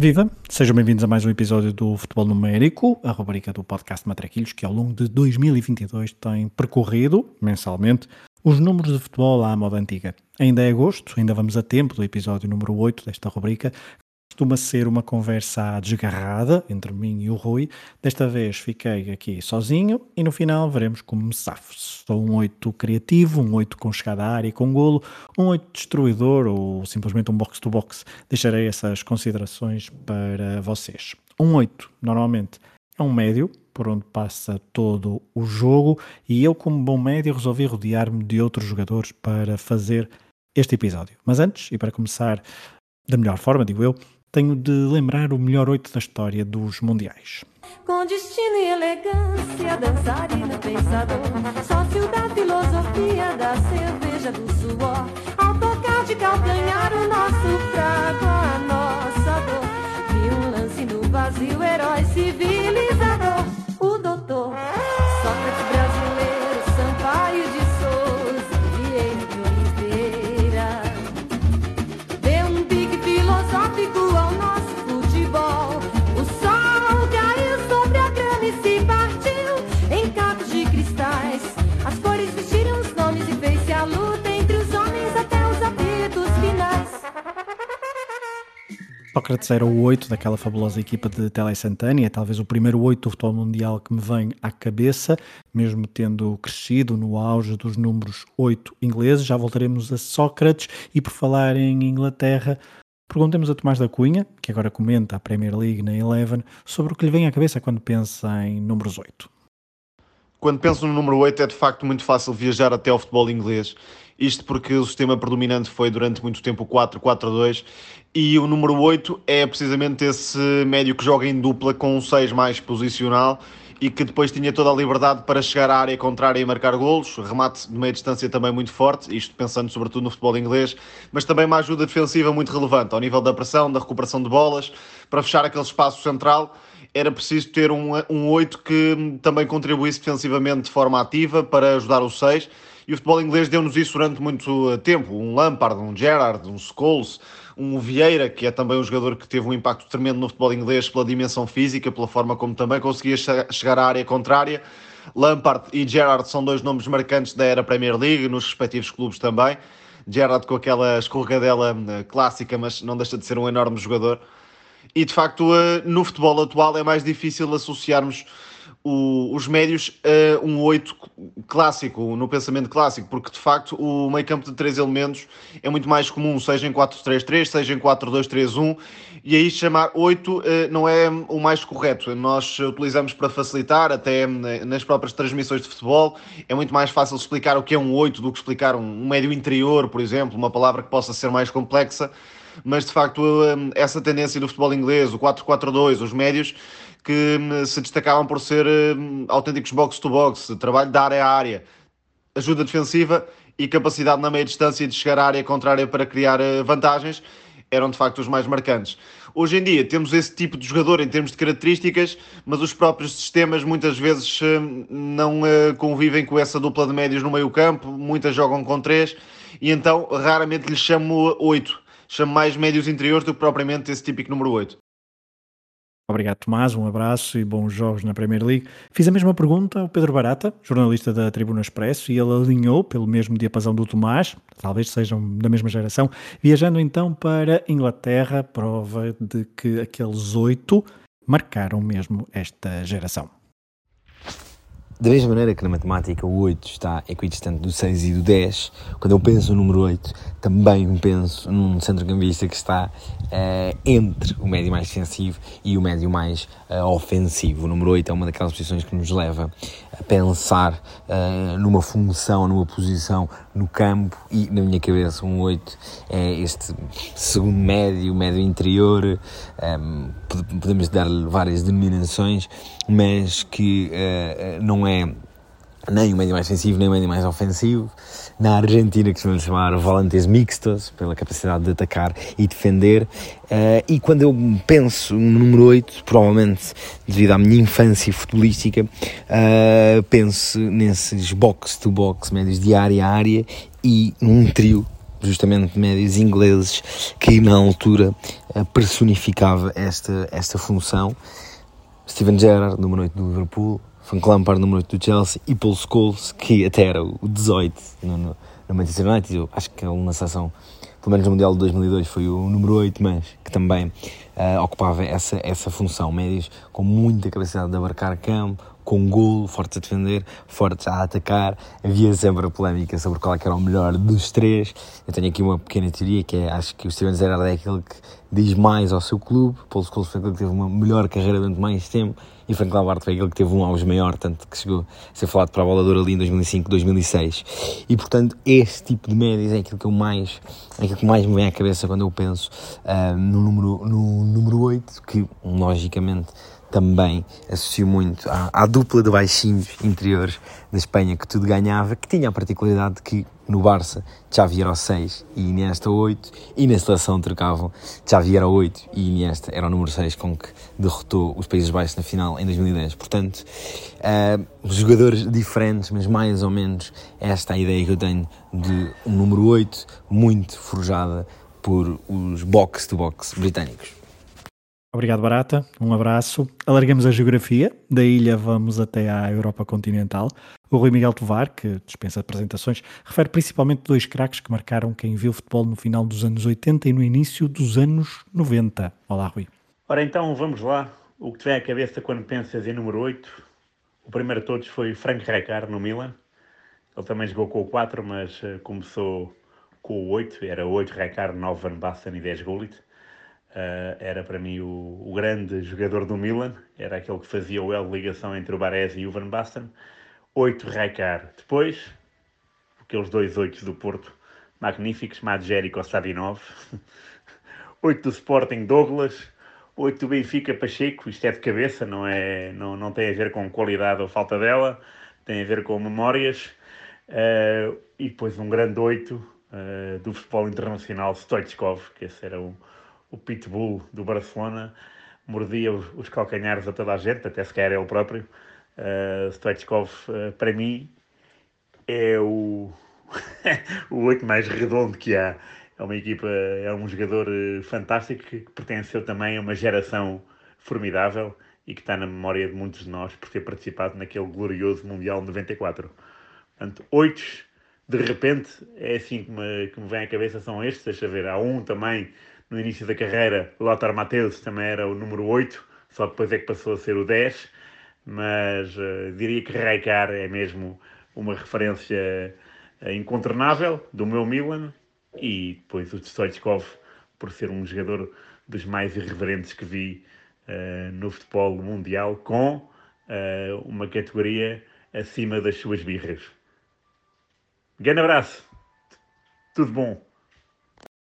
Viva! Sejam bem-vindos a mais um episódio do Futebol Numérico, a rubrica do podcast Matraquilhos, que ao longo de 2022 tem percorrido, mensalmente, os números de futebol à moda antiga. Ainda é agosto, ainda vamos a tempo do episódio número 8 desta rubrica, costuma ser uma conversa desgarrada entre mim e o Rui. Desta vez fiquei aqui sozinho e no final veremos como me safo. Sou um 8 criativo, um 8 com chegada à área e com golo, um 8 destruidor ou simplesmente um box-to-box. Deixarei essas considerações para vocês. Um 8, normalmente, é um médio, por onde passa todo o jogo, e eu, como bom médio, resolvi rodear-me de outros jogadores para fazer este episódio. Mas antes, e para começar da melhor forma, digo eu, tenho de lembrar o melhor oito da história dos mundiais. Com destino e elegância, dançarino pensador, sócio da filosofia da cerveja do suor. Ao tocar de calcanhar o nosso fraco, a nossa dor. Vi um lance no vazio, herói civilizador, Sócrates era o 8 daquela fabulosa equipa de Tele Santana, é talvez o primeiro 8 do futebol mundial que me vem à cabeça, mesmo tendo crescido no auge dos números 8 ingleses. Já voltaremos a Sócrates e por falar em Inglaterra, perguntemos a Tomás da Cunha, que agora comenta a Premier League na Eleven, sobre o que lhe vem à cabeça quando pensa em números 8. Quando penso no número 8 é de facto muito fácil viajar até ao futebol inglês. Isto porque o sistema predominante foi durante muito tempo o 4-4-2 e o número 8 é precisamente esse médio que joga em dupla com um 6 mais posicional e que depois tinha toda a liberdade para chegar à área contrária e marcar golos, remate de meia distância também muito forte, isto pensando sobretudo no futebol inglês, mas também uma ajuda defensiva muito relevante ao nível da pressão, da recuperação de bolas, para fechar aquele espaço central era preciso ter um, um 8 que também contribuísse defensivamente de forma ativa para ajudar o 6. E o futebol inglês deu-nos isso durante muito tempo. Um Lampard, um Gerrard, um Scholes, um Vieira, que é também um jogador que teve um impacto tremendo no futebol inglês pela dimensão física, pela forma como também conseguia chegar à área contrária. Lampard e Gerrard são dois nomes marcantes da era Premier League, nos respectivos clubes também. Gerrard com aquela escorregadela eh, clássica, mas não deixa de ser um enorme jogador. E de facto, eh, no futebol atual é mais difícil associarmos o, os médios a um 8 clássico, no pensamento clássico, porque de facto o meio campo de três elementos é muito mais comum, seja em 4-3-3, seja em 4-2-3-1, e aí chamar 8 eh, não é o mais correto. Nós utilizamos para facilitar, até nas próprias transmissões de futebol, é muito mais fácil explicar o que é um 8 do que explicar um médio interior, por exemplo, uma palavra que possa ser mais complexa mas de facto hum, essa tendência do futebol inglês, o 4-4-2, os médios, que hum, se destacavam por ser hum, autênticos box-to-box, trabalho de área a área, ajuda defensiva e capacidade na meia distância de chegar à área contrária para criar eh, vantagens, eram de facto os mais marcantes. Hoje em dia temos esse tipo de jogador em termos de características, mas os próprios sistemas muitas vezes não eh, convivem com essa dupla de médios no meio campo, muitas jogam com três, e então raramente lhes chamo oito chamo mais médios interiores do que propriamente esse típico número 8. Obrigado, Tomás. Um abraço e bons jogos na Premier League. Fiz a mesma pergunta ao Pedro Barata, jornalista da Tribuna Expresso, e ele alinhou pelo mesmo diapasão do Tomás, talvez sejam da mesma geração, viajando então para Inglaterra, prova de que aqueles oito marcaram mesmo esta geração. Da mesma maneira que na matemática o 8 está equidistante do 6 e do 10, quando eu penso no número 8, também penso num centrocampista que está uh, entre o médio mais defensivo e o médio mais uh, ofensivo. O número 8 é uma daquelas posições que nos leva a pensar uh, numa função, numa posição no campo e na minha cabeça um 8 é este segundo médio, médio interior, um, podemos dar-lhe várias denominações, mas que não é é nem o médio mais defensivo, nem o médio mais ofensivo. Na Argentina, que se chamar volantes mixtos, pela capacidade de atacar e defender. Uh, e quando eu penso no número 8, provavelmente devido à minha infância futebolística, uh, penso nesses box-to-box, médios de área a área e num trio justamente médios ingleses que na altura eh, personificava esta, esta função. Steven Gerrard, número 8 do Liverpool, Frank Lampard, número 8 do Chelsea, e Paul Scholes, que até era o 18 no, no, no Manchester United. Eu acho que ele na seleção, pelo menos no Mundial de 2002, foi o número 8, mas que também uh, ocupava essa, essa função. Médios com muita capacidade de abarcar campo, com golo, fortes a defender, fortes a atacar. Havia sempre a polémica sobre qual é era o melhor dos três. Eu tenho aqui uma pequena teoria que é, acho que o Steven Gerrard é aquele que diz mais ao seu clube, Paul Scholes foi aquele que teve uma melhor carreira durante mais tempo e Frank Lampard foi aquele que teve um auge maior, tanto que chegou a ser falado para a bola ali em 2005, 2006. E portanto, este tipo de médias é aquilo que eu mais, é aquilo que mais me vem à cabeça quando eu penso uh, no, número, no número 8, que logicamente também associo muito à, à, dupla de baixinhos interiores da Espanha que tudo ganhava, que tinha a particularidade de que no Barça Xavi era o 6 e Iniesta 8 e na seleção trocavam Xavi era o 8 e Iniesta era o número 6 com que derrotou os Países Baixos na final em 2010. Portanto, uh, jogadores diferentes, mas mais ou menos esta é a ideia que eu tenho de um número 8 muito forjada por os box-to-box -box britânicos. Obrigado, Barata. Um abraço. Alargamos a geografia. Da ilha vamos até à Europa continental. O Rui Miguel Tovar, que dispensa apresentações, refere principalmente dois craques que marcaram quem viu futebol no final dos anos 80 e no início dos anos 90. Olá, Rui. Ora então, vamos lá. O que te vem à cabeça quando pensas em número 8? O primeiro de todos foi Frank Rijkaard no Milan. Ele também jogou com o 4, mas eh, começou com o 8. Era 8 Rijkaard, 9 Van Basten e 10 Gullit. Uh, era para mim o, o, grande jogador do Milan, era aquele que fazia o de ligação entre o Baresi e o Van Basten. Oito Rijkaard. Depois, aqueles dois oitos do Porto, magníficos, Madjeri e Sadinov. Oito do Sporting, Douglas. Oito do Benfica, Pacheco. Isto é de cabeça, não, é, não, não tem a ver com qualidade ou falta dela, tem a ver com memórias. Uh, e depois um grande oito uh, do futebol internacional, Stoichkov, que esse era o o pitbull do Barcelona mordia os calcanhares a toda a gente, até sequer ele próprio. Uh, Stoichkov, uh, para mim, é o, o oito mais redondo que há. É uma equipa, é um jogador uh, fantástico que pertenceu também a uma geração formidável e que está na memória de muitos de nós por ter participado naquele glorioso Mundial 94. Portanto, oito, de repente, é assim que me, que me vem à cabeça, são estes, deixa ver, há um também no início da carreira, Lothar Matthäus também era o número 8, só depois é que passou a ser o 10, mas uh, diria que Rijkaard é mesmo uma referência uh, incontornável do meu Milan e depois o Stoichkov por ser um jogador dos mais irreverentes que vi uh, no futebol mundial com uma categoria acima das suas birras. Grande abraço, tudo bom.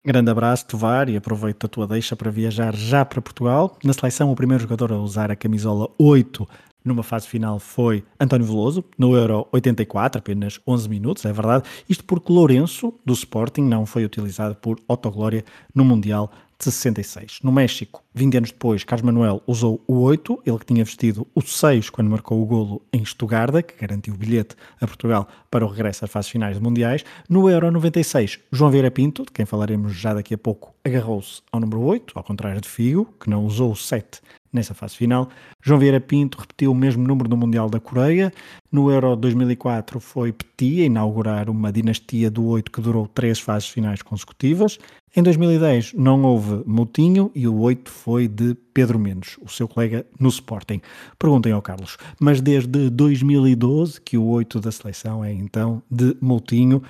Grande abraço, Tovar, e aproveito a tua deixa para viajar já para Portugal. Na seleção, o primeiro jogador a usar a camisola 8 numa fase final foi António Veloso, no Euro 84, apenas 11 minutos, é verdade. Isto porque Lourenço, do Sporting, não foi utilizado por Otto Glória no Mundial de 66. No México, 20 anos depois, Carlos Manuel usou o 8, ele que tinha vestido o 6 quando marcou o golo em Estugarda, que garantiu o bilhete a Portugal para o regresso às fases finais de mundiais. No Euro 96, João Vieira Pinto, de quem falaremos já daqui a pouco, agarrou-se ao número 8, ao contrário de Figo, que não usou o 7 nessa fase final. João Vieira Pinto repetiu o mesmo número no Mundial da Coreia. No Euro 2004 foi Petit a inaugurar uma dinastia do 8 que durou três fases finais consecutivas. Em 2010 não houve Moutinho e o 8 foi de Pedro Mendes, o seu colega no Sporting. Perguntem ao Carlos, mas desde 2012 que o 8 da seleção é então de Moutinho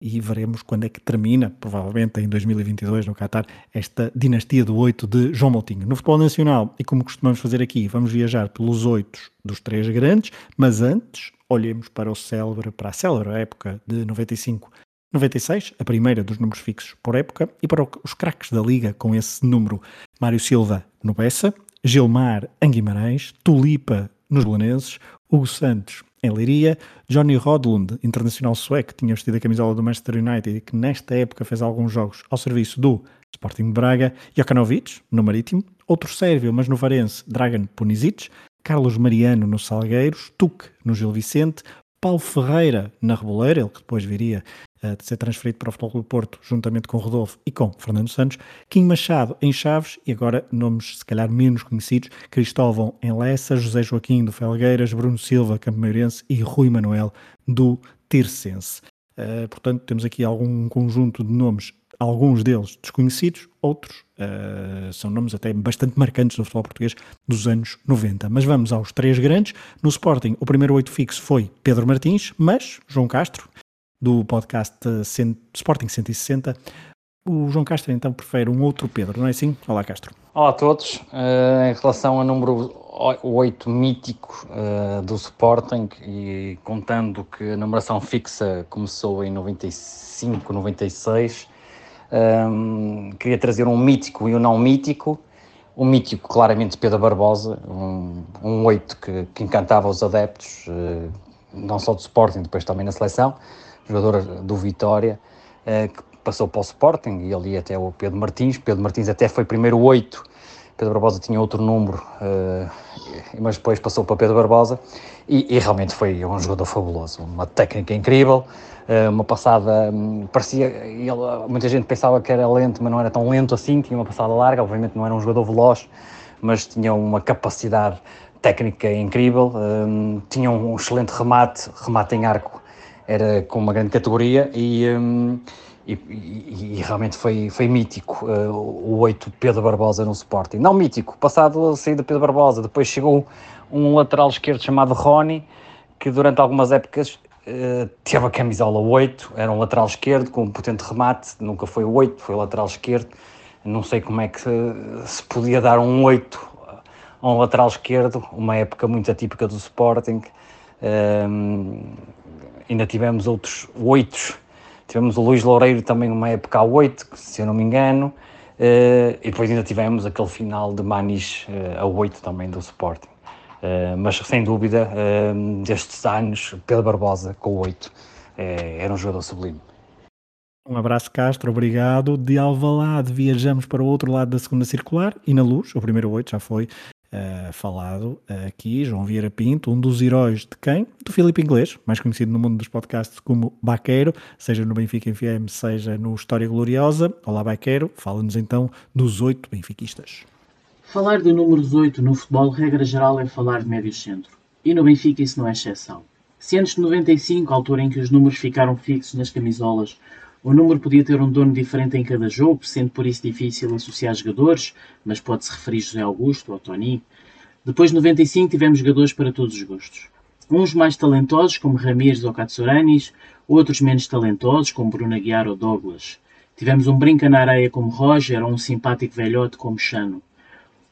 e veremos quando é que termina, provavelmente em 2022 no Qatar, esta dinastia do 8 de João Moutinho. No futebol nacional, e como costumamos fazer aqui, vamos viajar pelos oitos dos três grandes, mas antes olhemos para o célebre, para a célebre época de 95 96, a primeira dos números fixos por época, e para os craques da liga com esse número: Mário Silva no Bessa, Gilmar em Guimarães, Tulipa nos Belenenses, Hugo Santos em Leiria, Johnny Rodlund, internacional sueco, que tinha vestido a camisola do Manchester United e que nesta época fez alguns jogos ao serviço do Sporting de Braga, Jokanovic, no Marítimo, outro sérvio, mas no Varense, Dragan Punisic, Carlos Mariano no Salgueiros, Tuque no Gil Vicente, Paulo Ferreira na Reboleira, ele que depois viria de ser transferido para o Futebol do Porto, juntamente com Rodolfo e com Fernando Santos, Kim Machado em Chaves e agora nomes se calhar menos conhecidos, Cristóvão em Lessa, José Joaquim do Felgueiras, Bruno Silva, Campo Meirense e Rui Manuel do Tircense. Uh, portanto, temos aqui algum conjunto de nomes, alguns deles desconhecidos, outros uh, são nomes até bastante marcantes do futebol português dos anos 90. Mas vamos aos três grandes. No Sporting, o primeiro oito fixo foi Pedro Martins, mas João Castro, do podcast Sporting 160, o João Castro então prefere um outro Pedro, não é assim? Olá Castro. Olá a todos. Uh, em relação ao número 8 mítico uh, do Sporting e contando que a numeração fixa começou em 95, 96, um, queria trazer um mítico e um não mítico. O mítico, claramente, Pedro Barbosa, um, um 8 que, que encantava os adeptos, uh, não só do Sporting, depois também na seleção, jogador do Vitória, uh, que passou para o Sporting e ali até o Pedro Martins. Pedro Martins até foi primeiro 8 Pedro Barbosa tinha outro número, uh, mas depois passou para Pedro Barbosa e, e, realmente foi um jogador fabuloso, uma técnica incrível, uh, uma passada, um, parecia, ele, muita gente pensava que era lento, mas não era tão lento assim, tinha uma passada larga, obviamente não era um jogador veloz, mas tinha uma capacidade técnica incrível, um, tinha um excelente remate, remate em arco, era com uma grande categoria e... Um, e, e, e, realmente foi, foi mítico uh, o 8 Pedro Barbosa no Sporting. Não mítico, passado a saída Pedro Barbosa, depois chegou um lateral esquerdo chamado Rony, que durante algumas épocas uh, teve a camisola 8, era um lateral esquerdo com um potente remate, nunca foi o 8, foi lateral esquerdo. Não sei como é que se, se podia dar um 8 a um lateral esquerdo, uma época muito atípica do Sporting. Uh, ainda tivemos outros 8 Tivemos o Luís Loureiro também numa época a 8, se eu não me engano, uh, e depois ainda tivemos aquele final de Manis uh, a 8 também do Sporting. Uh, mas sem dúvida, destes anos, Pedro Barbosa com o 8 era um jogador sublime. Um abraço, Castro, obrigado. De Alvalade viajamos para o outro lado da segunda circular e na luz, o primeiro 8 já foi uh, falado aqui, João Vieira Pinto, um dos heróis de quem? Do Filipe Inglês, mais conhecido no mundo dos podcasts como Baqueiro, seja no Benfica FM, seja no História Gloriosa. Olá, Baqueiro, fala-nos então dos oito benfiquistas. Falar do número 18 no futebol, regra geral, é falar de médio centro. E no Benfica isso não é exceção. Se antes de 95, a altura em que os números ficaram fixos nas camisolas, o número podia ter um dono diferente em cada jogo, sendo por isso difícil associar jogadores, mas pode-se referir José Augusto ou Tony. Depois de 95 tivemos jogadores para todos os gostos. Uns mais talentosos, como Ramires ou Katsuranis, outros menos talentosos, como Bruno Aguiar ou Douglas. Tivemos um brinca na areia como Roger ou um simpático velhote como Chano.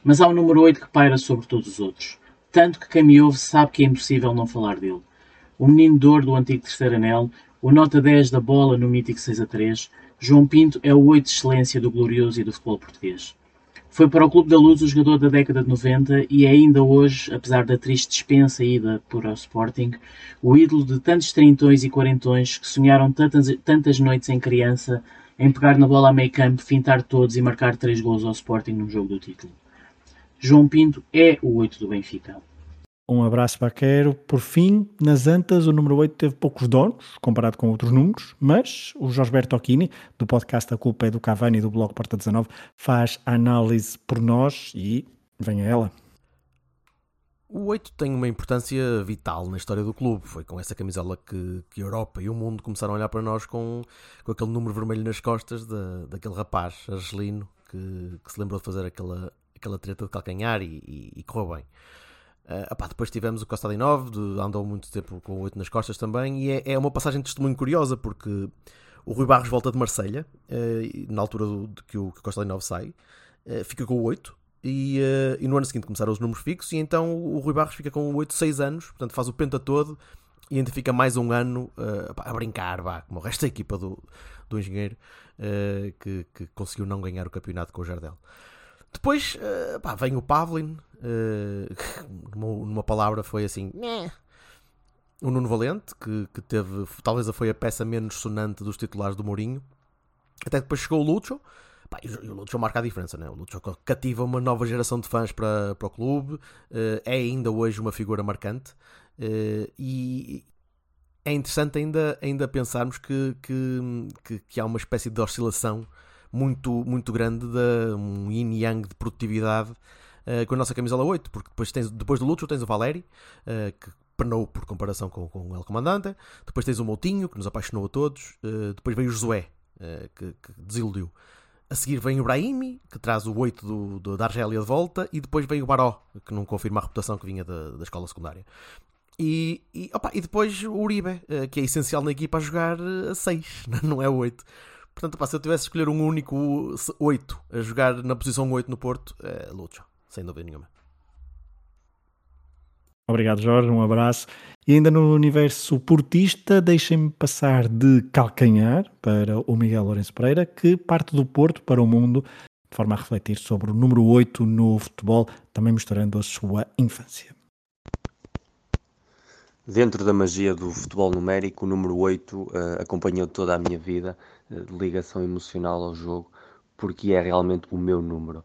Mas há um número 8 que paira sobre todos os outros. Tanto que quem me ouve sabe que é impossível não falar dele. O menino de do antigo terceiro anel, o nota 10 da bola no mítico 6 a 3, João Pinto é o 8 de excelência do glorioso e do futebol português. Foi para o Clube da Luz o jogador da década de 90 e é ainda hoje, apesar da triste dispensa ida por ao Sporting, o ídolo de tantos trintões e quarentões que sonharam tantas, tantas noites em criança em pegar na bola a meio campo, fintar todos e marcar três gols ao Sporting num jogo do título. João Pinto é o 8 do Benfica. Um abraço vaqueiro. Por fim, nas Antas, o número 8 teve poucos donos, comparado com outros números, mas o Josberto Occhini, do podcast A Culpa é do Cavani e do blog Porta 19, faz a análise por nós e venha ela. O 8 tem uma importância vital na história do clube. Foi com essa camisola que, que a Europa e o mundo começaram a olhar para nós com, com aquele número vermelho nas costas da, daquele rapaz argelino que, que se lembrou de fazer aquela, aquela treta de calcanhar e, e, e correu bem. Uh, opá, depois tivemos o Costa 9, de, andou muito tempo com o 8 nas costas também, e é, é, uma passagem de testemunho curiosa, porque o Rui Barros volta de Marselha uh, na altura do, de que o, que o 9 sai, uh, fica com o 8, e, e, no ano seguinte começaram os números fixos, e então o Rui Barros fica com o 8 6 anos, portanto faz o penta todo, e ainda fica mais um ano a brincar, bah, como o resto da equipa do, do engenheiro, que, que conseguiu não ganhar o campeonato com o Jardel. Depois uh, pá, vem o Pavlin, uh, numa, numa, palavra foi assim. O Nuno Valente, que, que teve, talvez foi a peça menos sonante dos titulares do Mourinho. Até depois chegou o Lucho. Pá, e o Lucho marca a diferença, né? O Lucho cativa uma nova geração de fãs para, para o clube. Uh, é ainda hoje uma figura marcante. e, é interessante ainda, ainda pensarmos que, que, que, que há uma espécie de oscilação muito, muito grande, de um yin yang de produtividade uh, com a nossa camisola 8, porque depois, tens, depois do Lúcio tens o Valeri, uh, que penou por comparação com, com o El Comandante, depois tens o Moutinho, que nos apaixonou a todos, uh, depois veio o Josué, que, que, desiludiu. A seguir vem o Brahimi, que traz o 8 do, do, da Argélia de volta, e depois vem o Baró, que não confirma a reputação que vinha da, da escola secundária. E, e, opa, e depois o Uribe, que é essencial na equipa a jogar a 6, não é 8. Portanto, opa, se eu tivesse de escolher um único 8 a jogar na posição 8 no Porto, é Lucho sem dúvida nenhuma. Obrigado, Jorge. Um abraço. E ainda no universo portista, deixem-me passar de calcanhar para o Miguel Lourenço Pereira, que parte do Porto para o mundo, de forma a refletir sobre o número 8 no futebol, também mostrando a sua infância. Dentro da magia do futebol numérico, o número 8 uh, eh, acompanhou toda a minha vida, ligação emocional ao jogo, porque é realmente o meu número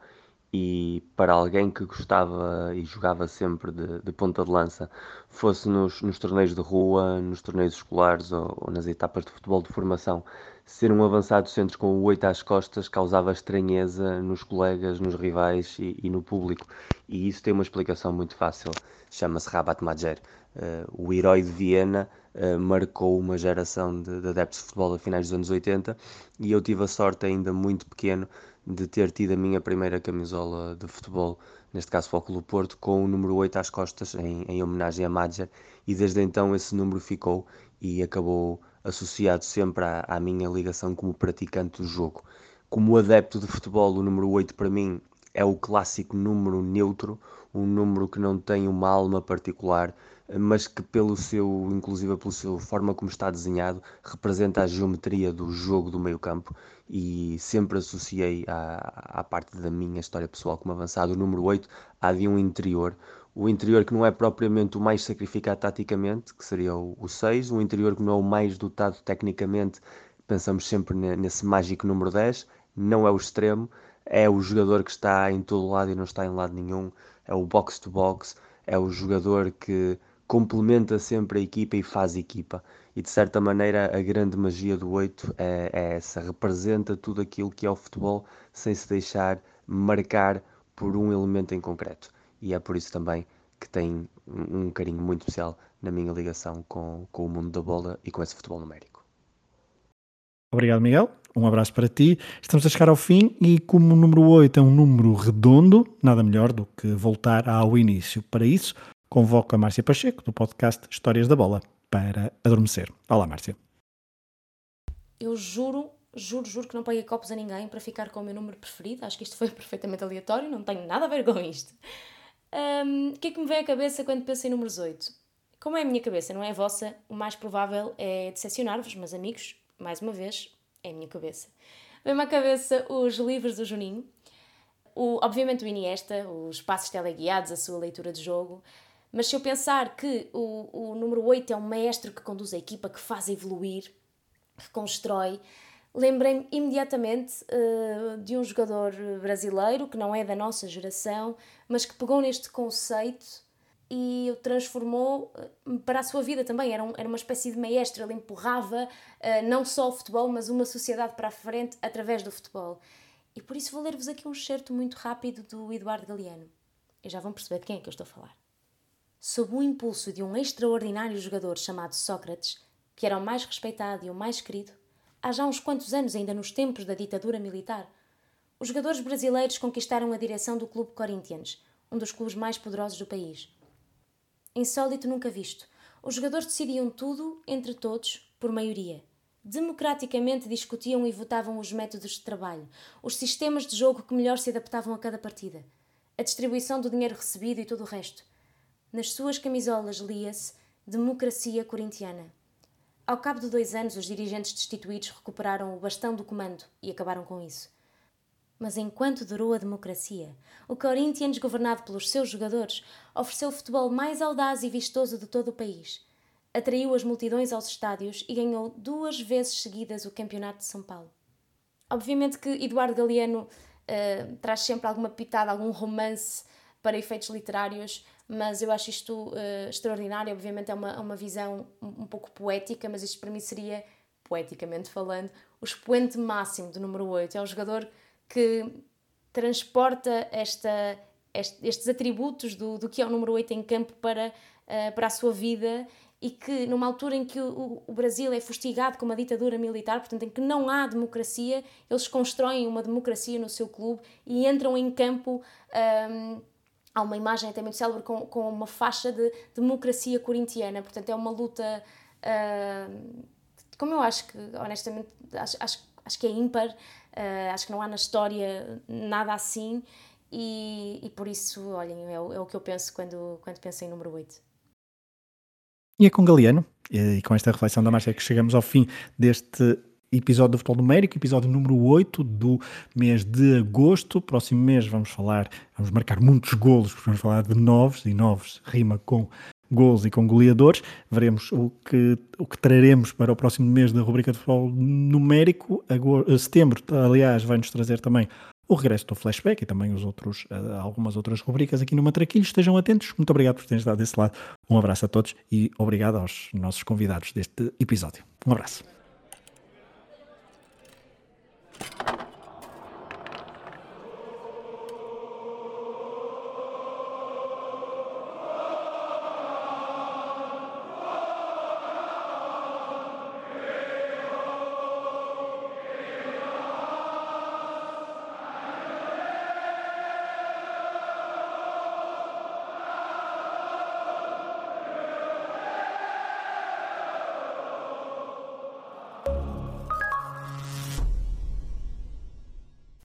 e para alguém que gostava e jogava sempre de, de ponta de lança, fosse nos, nos, torneios de rua, nos torneios escolares ou, ou, nas etapas de futebol de formação, ser um avançado centro com o oito às costas causava estranheza nos colegas, nos rivais e, e no público. E isso tem uma explicação muito fácil, chama-se Rabat Majer. Uh, o herói de Viena uh, marcou uma geração de, de adeptos de futebol a finais dos anos 80 e eu tive a sorte ainda muito pequeno de ter tido a minha primeira camisola de futebol, neste caso para o Clube Porto, com o número 8 às costas, em, em homenagem a Madger, e desde então esse número ficou e acabou associado sempre à, à, minha ligação como praticante do jogo. Como adepto de futebol, o número 8 para mim é o clássico número neutro, um número que não tem uma alma particular, mas que pelo seu, inclusive pela sua forma como está desenhado, representa a geometria do jogo do meio campo e sempre associei à, à parte da minha história pessoal como avançado. O número 8 há de um interior, o interior que não é propriamente o mais sacrificado taticamente, que seria o, o 6, o interior que não é o mais dotado tecnicamente, pensamos sempre nesse mágico número 10, não é o extremo, é o jogador que está em todo lado e não está em lado nenhum, é o box to box, é o jogador que complementa sempre a equipa e faz equipa. E de certa maneira a grande magia do 8 é, é essa, representa tudo aquilo que é o futebol sem se deixar marcar por um elemento em concreto. E é por isso também que tem um carinho muito especial na minha ligação com, com o mundo da bola e com esse futebol numérico. Obrigado, Miguel. Um abraço para ti. Estamos a chegar ao fim e, como o número 8 é um número redondo, nada melhor do que voltar ao início. Para isso, convoco a Márcia Pacheco, do podcast Histórias da Bola, para adormecer. Olá, Márcia. Eu juro, juro, juro que não paguei copos a ninguém para ficar com o meu número preferido. Acho que isto foi perfeitamente aleatório, não tenho nada a ver com isto. Um, o que é que me vem à cabeça quando penso em números 8? Como é a minha cabeça, não é a vossa, o mais provável é decepcionar-vos, mas amigos, mais uma vez, é a minha cabeça. Vem-me à cabeça os livros do Juninho, o, obviamente o Iniesta, os passos teleguiados, a sua leitura de jogo, mas se eu pensar que o, o número 8 é um mestre que conduz a equipa, que faz evoluir, que constrói, lembrei-me imediatamente uh, de um jogador brasileiro que não é da nossa geração, mas que pegou neste conceito e o transformou uh, para a sua vida também. Era, um, era uma espécie de maestro, ele empurrava uh, não só o futebol, mas uma sociedade para a frente através do futebol. E por isso vou ler-vos aqui um excerto muito rápido do Eduardo Galeano. E já vão perceber de quem é que eu estou a falar sob o impulso de um extraordinário jogador chamado Sócrates, que era o mais respeitado e o mais querido, há já uns quantos anos, ainda nos tempos da ditadura militar, os jogadores brasileiros conquistaram a direção do Clube Corinthians, um dos clubes mais poderosos do país. Insólito nunca visto, os jogadores decidiam tudo, entre todos, por maioria. Democraticamente discutiam e votavam os métodos de trabalho, os sistemas de jogo que melhor se adaptavam a cada partida, a distribuição do dinheiro recebido e todo o resto nas suas camisolas lia-se Democracia Corintiana. Ao cabo de dois anos, os dirigentes destituídos recuperaram o bastão do comando e acabaram com isso. Mas enquanto durou a democracia, o Corinthians, governado pelos seus jogadores, ofereceu o futebol mais audaz e vistoso de todo o país. Atraiu as multidões aos estádios e ganhou duas vezes seguidas o Campeonato de São Paulo. Obviamente que Eduardo Galeano uh, traz sempre alguma pitada, algum romance para efeitos literários, mas eu acho isto uh, extraordinário. Obviamente é uma, uma visão um, pouco poética, mas isto para mim seria, poeticamente falando, o expoente máximo do número 8. É o jogador que transporta esta, estes atributos do, do que é o número 8 em campo para, uh, para a sua vida e que numa altura em que o, o, Brasil é fustigado com uma ditadura militar, portanto em que não há democracia, eles constroem uma democracia no seu clube e entram em campo. Um, há uma imagem até muito célebre com, com uma faixa de democracia corintiana, portanto é uma luta. Uh, como eu acho que, honestamente, acho, acho, acho que é ímpar, uh, acho que não há na história nada assim, e, e por isso, olhem, é o, é o que eu penso quando, quando penso em número 8. E é com Galeano, e com esta reflexão da Márcia que chegamos ao fim deste episódio do Futebol Numérico, episódio número 8 do mês de agosto. Próximo mês vamos falar, vamos marcar muitos golos, vamos falar de novos, e novos rima com gols e com goleadores. Veremos o que, o que traremos para o próximo mês da rubrica de futebol numérico. Agora, setembro, aliás, vai-nos trazer também o regresso do flashback e também os outros, uh, algumas outras rubricas aqui no Matraquilho. Estejam atentos. Muito obrigado por terem estado desse lado. Um abraço a todos e obrigado aos nossos convidados deste episódio. Um abraço.